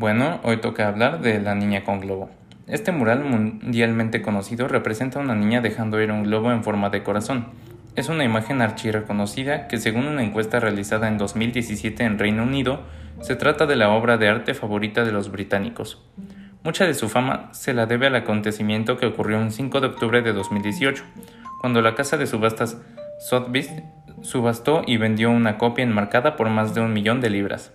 Bueno, hoy toca hablar de La Niña con Globo. Este mural mundialmente conocido representa a una niña dejando ir un globo en forma de corazón. Es una imagen archirreconocida que según una encuesta realizada en 2017 en Reino Unido, se trata de la obra de arte favorita de los británicos. Mucha de su fama se la debe al acontecimiento que ocurrió un 5 de octubre de 2018, cuando la casa de subastas Sotheby's subastó y vendió una copia enmarcada por más de un millón de libras.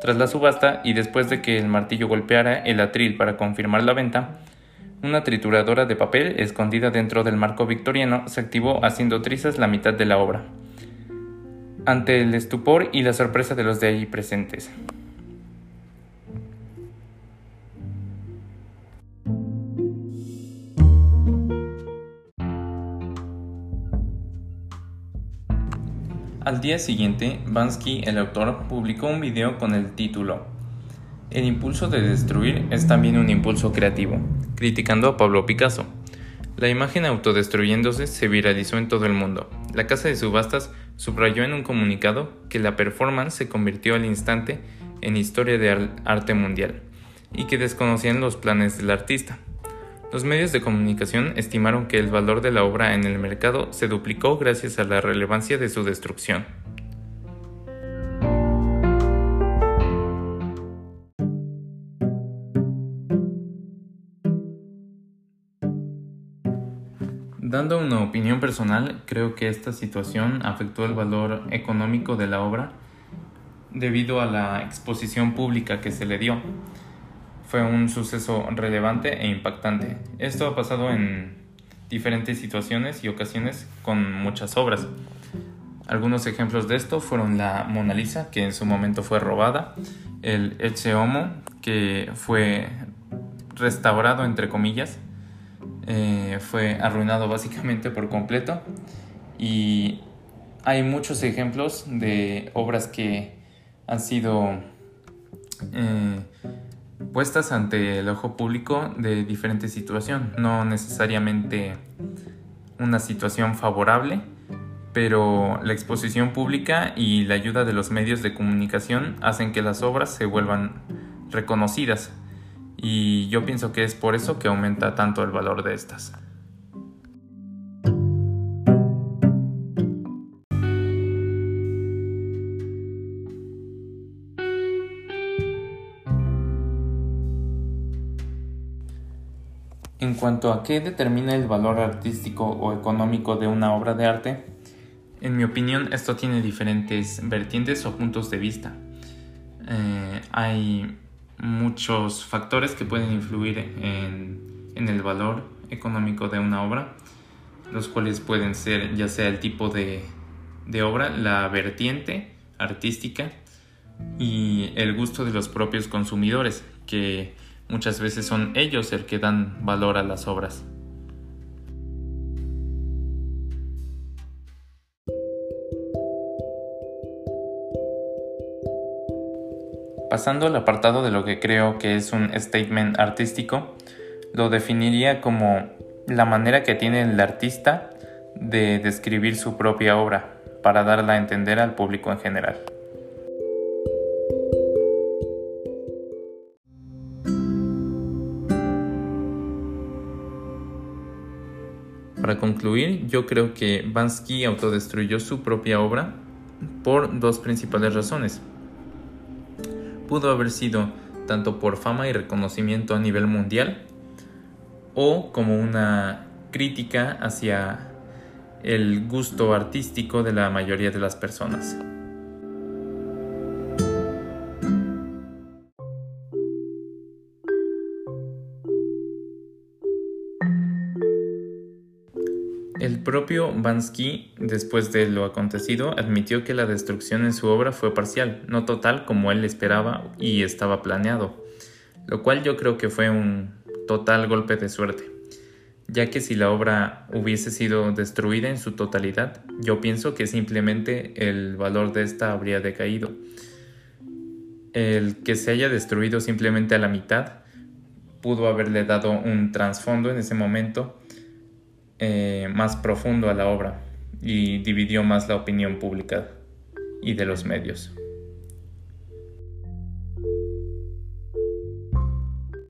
Tras la subasta y después de que el martillo golpeara el atril para confirmar la venta, una trituradora de papel escondida dentro del marco victoriano se activó haciendo trizas la mitad de la obra, ante el estupor y la sorpresa de los de ahí presentes. Al día siguiente, Bansky, el autor, publicó un video con el título El impulso de destruir es también un impulso creativo, criticando a Pablo Picasso. La imagen autodestruyéndose se viralizó en todo el mundo. La casa de subastas subrayó en un comunicado que la performance se convirtió al instante en historia de arte mundial y que desconocían los planes del artista. Los medios de comunicación estimaron que el valor de la obra en el mercado se duplicó gracias a la relevancia de su destrucción. Dando una opinión personal, creo que esta situación afectó el valor económico de la obra debido a la exposición pública que se le dio fue un suceso relevante e impactante. Esto ha pasado en diferentes situaciones y ocasiones con muchas obras. Algunos ejemplos de esto fueron la Mona Lisa, que en su momento fue robada, el Ecce Homo, que fue restaurado entre comillas, eh, fue arruinado básicamente por completo y hay muchos ejemplos de obras que han sido eh, puestas ante el ojo público de diferente situación, no necesariamente una situación favorable, pero la exposición pública y la ayuda de los medios de comunicación hacen que las obras se vuelvan reconocidas y yo pienso que es por eso que aumenta tanto el valor de estas. En cuanto a qué determina el valor artístico o económico de una obra de arte, en mi opinión esto tiene diferentes vertientes o puntos de vista. Eh, hay muchos factores que pueden influir en, el valor económico de una obra, los cuales pueden ser ya sea el tipo de, de obra, la vertiente artística y el gusto de los propios consumidores, que Muchas veces son ellos el que dan valor a las obras. Pasando al apartado de lo que creo que es un statement artístico, lo definiría como la manera que tiene el artista de describir su propia obra para darla a entender al público en general. Para concluir, yo creo que Bansky autodestruyó su propia obra por dos principales razones. Pudo haber sido tanto por fama y reconocimiento a nivel mundial o como una crítica hacia el gusto artístico de la mayoría de las personas. El propio Bansky, después de lo acontecido, admitió que la destrucción en su obra fue parcial, no total como él esperaba y estaba planeado, lo cual yo creo que fue un total golpe de suerte, ya que si la obra hubiese sido destruida en su totalidad, yo pienso que simplemente el valor de esta habría decaído. El que se haya destruido simplemente a la mitad pudo haberle dado un trasfondo en ese momento eh, más profundo a la obra y dividió más la opinión pública y de los medios.